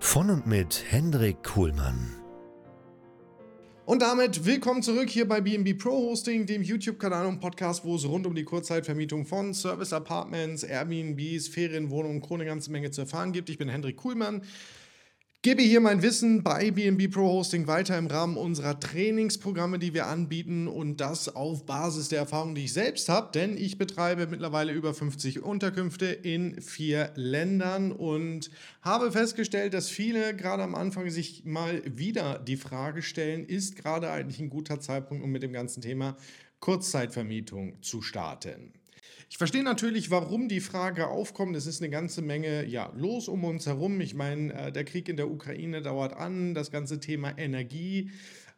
Von und mit Hendrik Kuhlmann. Und damit willkommen zurück hier bei BNB Pro Hosting, dem YouTube-Kanal und Podcast, wo es rund um die Kurzzeitvermietung von Service Apartments, Airbnbs, Ferienwohnungen und eine ganze Menge zu erfahren gibt. Ich bin Hendrik Kuhlmann gebe hier mein Wissen bei BNB Pro Hosting weiter im Rahmen unserer Trainingsprogramme, die wir anbieten und das auf Basis der Erfahrung, die ich selbst habe, denn ich betreibe mittlerweile über 50 Unterkünfte in vier Ländern und habe festgestellt, dass viele gerade am Anfang sich mal wieder die Frage stellen, ist gerade eigentlich ein guter Zeitpunkt, um mit dem ganzen Thema Kurzzeitvermietung zu starten. Ich verstehe natürlich, warum die Frage aufkommt. Es ist eine ganze Menge ja, los um uns herum. Ich meine, äh, der Krieg in der Ukraine dauert an, das ganze Thema Energie.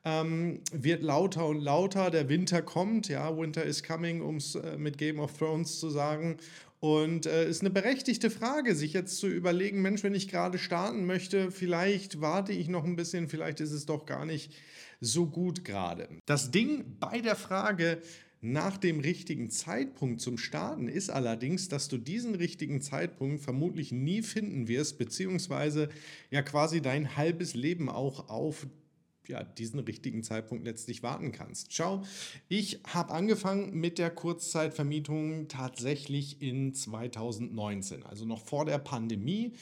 Ähm, wird lauter und lauter, der Winter kommt, ja, Winter is coming, um es äh, mit Game of Thrones zu sagen. Und es äh, ist eine berechtigte Frage, sich jetzt zu überlegen, Mensch, wenn ich gerade starten möchte, vielleicht warte ich noch ein bisschen, vielleicht ist es doch gar nicht so gut gerade. Das Ding bei der Frage, nach dem richtigen Zeitpunkt zum Starten ist allerdings, dass du diesen richtigen Zeitpunkt vermutlich nie finden wirst, beziehungsweise ja quasi dein halbes Leben auch auf ja, diesen richtigen Zeitpunkt letztlich warten kannst. Schau, ich habe angefangen mit der Kurzzeitvermietung tatsächlich in 2019, also noch vor der Pandemie.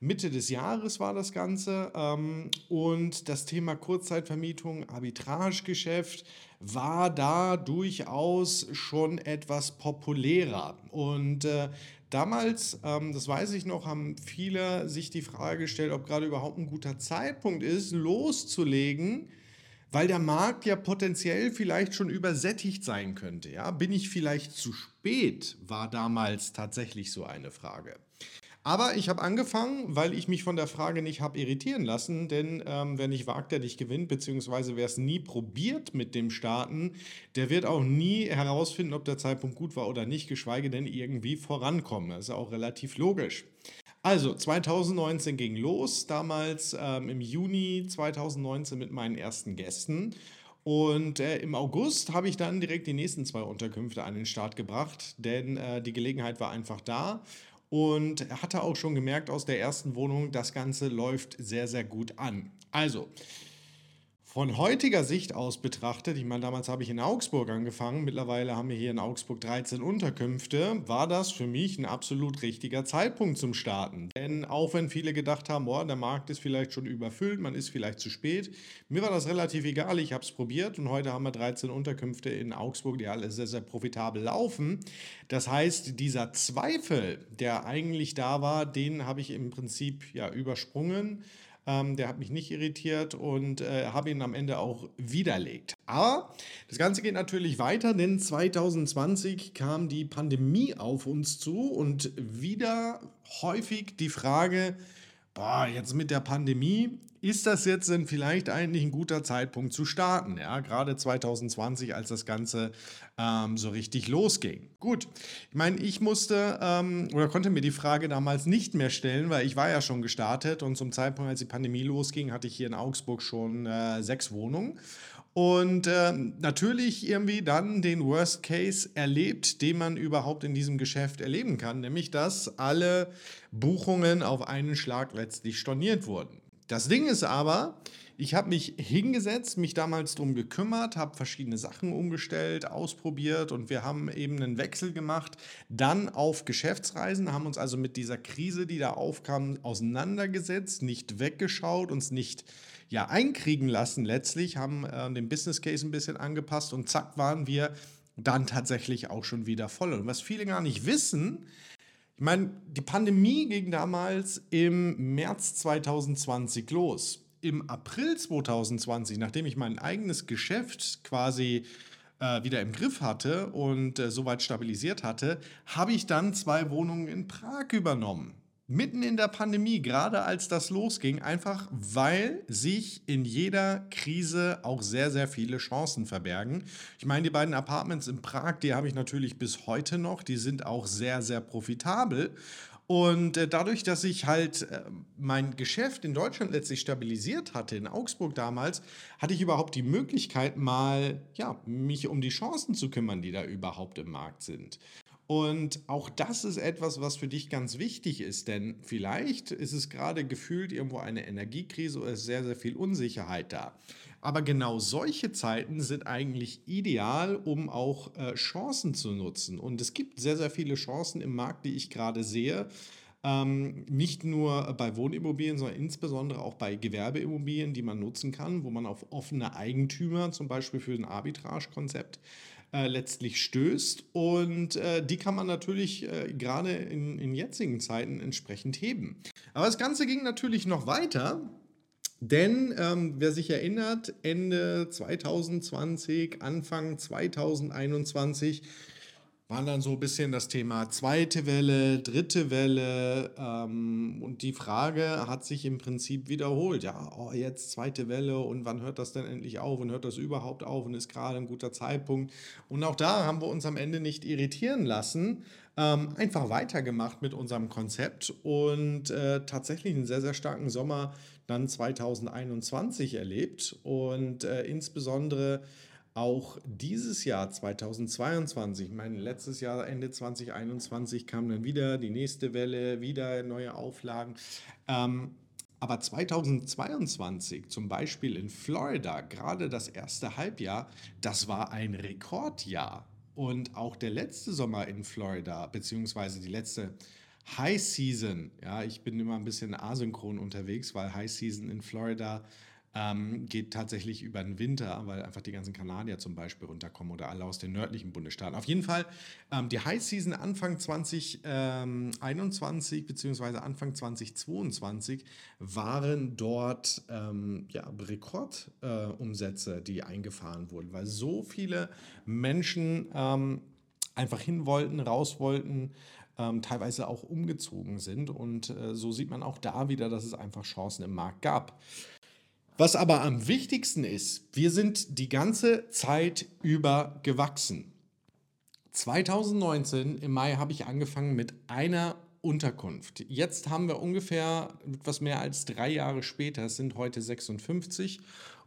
Mitte des Jahres war das Ganze ähm, und das Thema Kurzzeitvermietung, Arbitragegeschäft war da durchaus schon etwas populärer. Und äh, damals, ähm, das weiß ich noch, haben viele sich die Frage gestellt, ob gerade überhaupt ein guter Zeitpunkt ist, loszulegen weil der Markt ja potenziell vielleicht schon übersättigt sein könnte. Ja? Bin ich vielleicht zu spät, war damals tatsächlich so eine Frage. Aber ich habe angefangen, weil ich mich von der Frage nicht habe irritieren lassen, denn ähm, wer nicht wagt, der nicht gewinnt, beziehungsweise wer es nie probiert mit dem Starten, der wird auch nie herausfinden, ob der Zeitpunkt gut war oder nicht, geschweige denn irgendwie vorankommen. Das ist auch relativ logisch. Also 2019 ging los, damals ähm, im Juni 2019 mit meinen ersten Gästen. Und äh, im August habe ich dann direkt die nächsten zwei Unterkünfte an den Start gebracht, denn äh, die Gelegenheit war einfach da. Und er hatte auch schon gemerkt aus der ersten Wohnung, das Ganze läuft sehr, sehr gut an. Also, von heutiger Sicht aus betrachtet, ich meine, damals habe ich in Augsburg angefangen, mittlerweile haben wir hier in Augsburg 13 Unterkünfte, war das für mich ein absolut richtiger Zeitpunkt zum Starten. Denn auch wenn viele gedacht haben, boah, der Markt ist vielleicht schon überfüllt, man ist vielleicht zu spät, mir war das relativ egal, ich habe es probiert und heute haben wir 13 Unterkünfte in Augsburg, die alle sehr, sehr profitabel laufen. Das heißt, dieser Zweifel, der eigentlich da war, den habe ich im Prinzip ja übersprungen ähm, der hat mich nicht irritiert und äh, habe ihn am Ende auch widerlegt. Aber das Ganze geht natürlich weiter, denn 2020 kam die Pandemie auf uns zu und wieder häufig die Frage, boah, jetzt mit der Pandemie, ist das jetzt denn vielleicht eigentlich ein guter Zeitpunkt zu starten? Ja, gerade 2020, als das Ganze ähm, so richtig losging. Gut, ich meine, ich musste ähm, oder konnte mir die Frage damals nicht mehr stellen, weil ich war ja schon gestartet und zum Zeitpunkt, als die Pandemie losging, hatte ich hier in Augsburg schon äh, sechs Wohnungen. Und äh, natürlich irgendwie dann den Worst Case erlebt, den man überhaupt in diesem Geschäft erleben kann, nämlich dass alle Buchungen auf einen Schlag letztlich storniert wurden. Das Ding ist aber, ich habe mich hingesetzt, mich damals darum gekümmert, habe verschiedene Sachen umgestellt, ausprobiert und wir haben eben einen Wechsel gemacht, dann auf Geschäftsreisen, haben uns also mit dieser Krise, die da aufkam, auseinandergesetzt, nicht weggeschaut, uns nicht ja, einkriegen lassen letztlich, haben äh, den Business Case ein bisschen angepasst und zack waren wir dann tatsächlich auch schon wieder voll. Und was viele gar nicht wissen, ich meine, die Pandemie ging damals im März 2020 los. Im April 2020, nachdem ich mein eigenes Geschäft quasi äh, wieder im Griff hatte und äh, soweit stabilisiert hatte, habe ich dann zwei Wohnungen in Prag übernommen mitten in der Pandemie, gerade als das losging, einfach weil sich in jeder Krise auch sehr, sehr viele Chancen verbergen. Ich meine, die beiden Apartments in Prag, die habe ich natürlich bis heute noch, die sind auch sehr, sehr profitabel. Und äh, dadurch, dass ich halt äh, mein Geschäft in Deutschland letztlich stabilisiert hatte, in Augsburg damals, hatte ich überhaupt die Möglichkeit, mal ja, mich um die Chancen zu kümmern, die da überhaupt im Markt sind. Und auch das ist etwas, was für dich ganz wichtig ist, denn vielleicht ist es gerade gefühlt irgendwo eine Energiekrise oder ist sehr, sehr viel Unsicherheit da. Aber genau solche Zeiten sind eigentlich ideal, um auch äh, Chancen zu nutzen. Und es gibt sehr, sehr viele Chancen im Markt, die ich gerade sehe. Ähm, nicht nur bei Wohnimmobilien, sondern insbesondere auch bei Gewerbeimmobilien, die man nutzen kann, wo man auf offene Eigentümer zum Beispiel für ein Arbitrage-Konzept äh, letztlich stößt. Und äh, die kann man natürlich äh, gerade in, in jetzigen Zeiten entsprechend heben. Aber das Ganze ging natürlich noch weiter. Denn ähm, wer sich erinnert, Ende 2020, Anfang 2021 war dann so ein bisschen das Thema zweite Welle, dritte Welle ähm, und die Frage hat sich im Prinzip wiederholt. Ja, oh, jetzt zweite Welle und wann hört das denn endlich auf und hört das überhaupt auf und ist gerade ein guter Zeitpunkt. Und auch da haben wir uns am Ende nicht irritieren lassen, ähm, einfach weitergemacht mit unserem Konzept und äh, tatsächlich einen sehr, sehr starken Sommer dann 2021 erlebt und äh, insbesondere auch dieses Jahr 2022, ich meine, letztes Jahr, Ende 2021, kam dann wieder die nächste Welle, wieder neue Auflagen. Ähm, aber 2022, zum Beispiel in Florida, gerade das erste Halbjahr, das war ein Rekordjahr. Und auch der letzte Sommer in Florida, beziehungsweise die letzte High Season, ja, ich bin immer ein bisschen asynchron unterwegs, weil High Season in Florida ähm, geht tatsächlich über den Winter, weil einfach die ganzen Kanadier zum Beispiel runterkommen oder alle aus den nördlichen Bundesstaaten. Auf jeden Fall ähm, die High Season Anfang 2021 bzw. Anfang 2022 waren dort ähm, ja, Rekordumsätze, äh, die eingefahren wurden, weil so viele Menschen ähm, einfach hin wollten, raus wollten, ähm, teilweise auch umgezogen sind. Und äh, so sieht man auch da wieder, dass es einfach Chancen im Markt gab. Was aber am wichtigsten ist, wir sind die ganze Zeit über gewachsen. 2019 im Mai habe ich angefangen mit einer Unterkunft. Jetzt haben wir ungefähr etwas mehr als drei Jahre später, es sind heute 56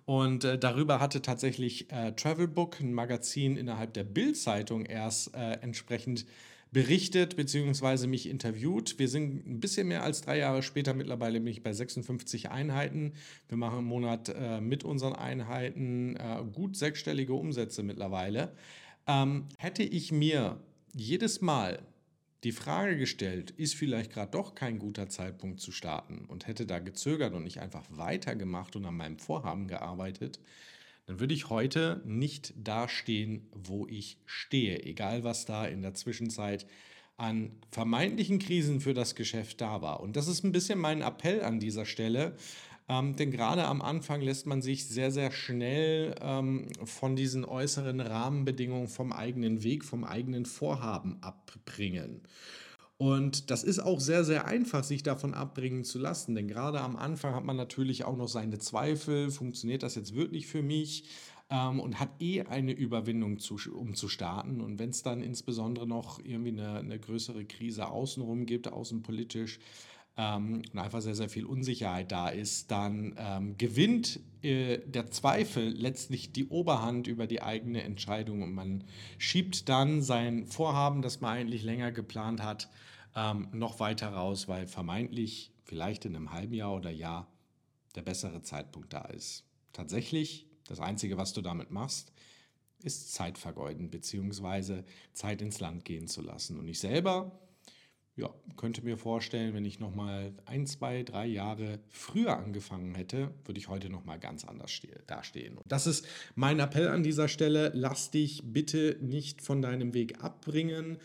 und äh, darüber hatte tatsächlich äh, Travelbook, ein Magazin innerhalb der Bild-Zeitung, erst äh, entsprechend berichtet bzw. mich interviewt. Wir sind ein bisschen mehr als drei Jahre später, mittlerweile bin ich bei 56 Einheiten. Wir machen im Monat äh, mit unseren Einheiten äh, gut sechsstellige Umsätze mittlerweile. Ähm, hätte ich mir jedes Mal die Frage gestellt, ist vielleicht gerade doch kein guter Zeitpunkt zu starten und hätte da gezögert und nicht einfach weitergemacht und an meinem Vorhaben gearbeitet, dann würde ich heute nicht da stehen, wo ich stehe, egal was da in der Zwischenzeit an vermeintlichen Krisen für das Geschäft da war. Und das ist ein bisschen mein Appell an dieser Stelle, ähm, denn gerade am Anfang lässt man sich sehr, sehr schnell ähm, von diesen äußeren Rahmenbedingungen vom eigenen Weg, vom eigenen Vorhaben abbringen. Und das ist auch sehr, sehr einfach, sich davon abbringen zu lassen. Denn gerade am Anfang hat man natürlich auch noch seine Zweifel, funktioniert das jetzt wirklich für mich? Ähm, und hat eh eine Überwindung, zu, um zu starten. Und wenn es dann insbesondere noch irgendwie eine, eine größere Krise außenrum gibt, außenpolitisch, ähm, und einfach sehr, sehr viel Unsicherheit da ist, dann ähm, gewinnt äh, der Zweifel letztlich die Oberhand über die eigene Entscheidung und man schiebt dann sein Vorhaben, das man eigentlich länger geplant hat, ähm, noch weiter raus, weil vermeintlich vielleicht in einem halben Jahr oder Jahr der bessere Zeitpunkt da ist. Tatsächlich, das Einzige, was du damit machst, ist Zeit vergeuden, beziehungsweise Zeit ins Land gehen zu lassen. Und ich selber ja, könnte mir vorstellen, wenn ich noch mal ein, zwei, drei Jahre früher angefangen hätte, würde ich heute noch mal ganz anders dastehen. Und das ist mein Appell an dieser Stelle. Lass dich bitte nicht von deinem Weg abbringen.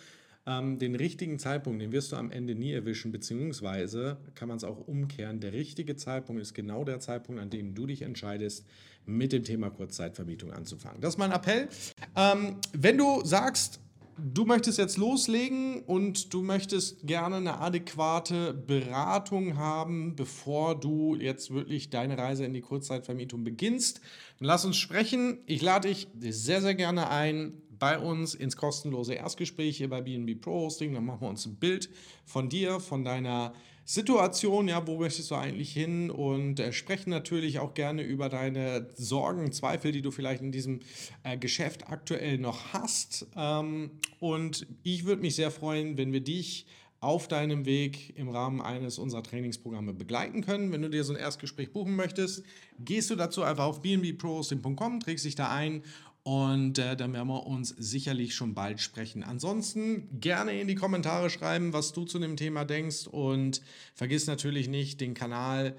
Ähm, den richtigen Zeitpunkt, den wirst du am Ende nie erwischen, beziehungsweise kann man es auch umkehren. Der richtige Zeitpunkt ist genau der Zeitpunkt, an dem du dich entscheidest, mit dem Thema Kurzzeitvermietung anzufangen. Das ist mein Appell. Ähm, wenn du sagst, du möchtest jetzt loslegen und du möchtest gerne eine adäquate Beratung haben, bevor du jetzt wirklich deine Reise in die Kurzzeitvermietung beginnst, dann lass uns sprechen. Ich lade dich sehr, sehr gerne ein bei uns ins kostenlose Erstgespräch hier bei BNB Pro Hosting. Dann machen wir uns ein Bild von dir, von deiner Situation, ja, wo möchtest du eigentlich hin und äh, sprechen natürlich auch gerne über deine Sorgen, Zweifel, die du vielleicht in diesem äh, Geschäft aktuell noch hast. Ähm, und ich würde mich sehr freuen, wenn wir dich auf deinem Weg im Rahmen eines unserer Trainingsprogramme begleiten können. Wenn du dir so ein Erstgespräch buchen möchtest, gehst du dazu einfach auf bnbprohosting.com, trägst dich da ein und äh, dann werden wir uns sicherlich schon bald sprechen. Ansonsten gerne in die Kommentare schreiben, was du zu dem Thema denkst. Und vergiss natürlich nicht, den Kanal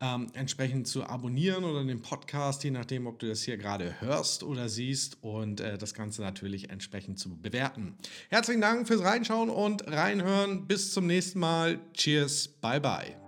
ähm, entsprechend zu abonnieren oder den Podcast, je nachdem, ob du das hier gerade hörst oder siehst. Und äh, das Ganze natürlich entsprechend zu bewerten. Herzlichen Dank fürs Reinschauen und Reinhören. Bis zum nächsten Mal. Cheers. Bye bye.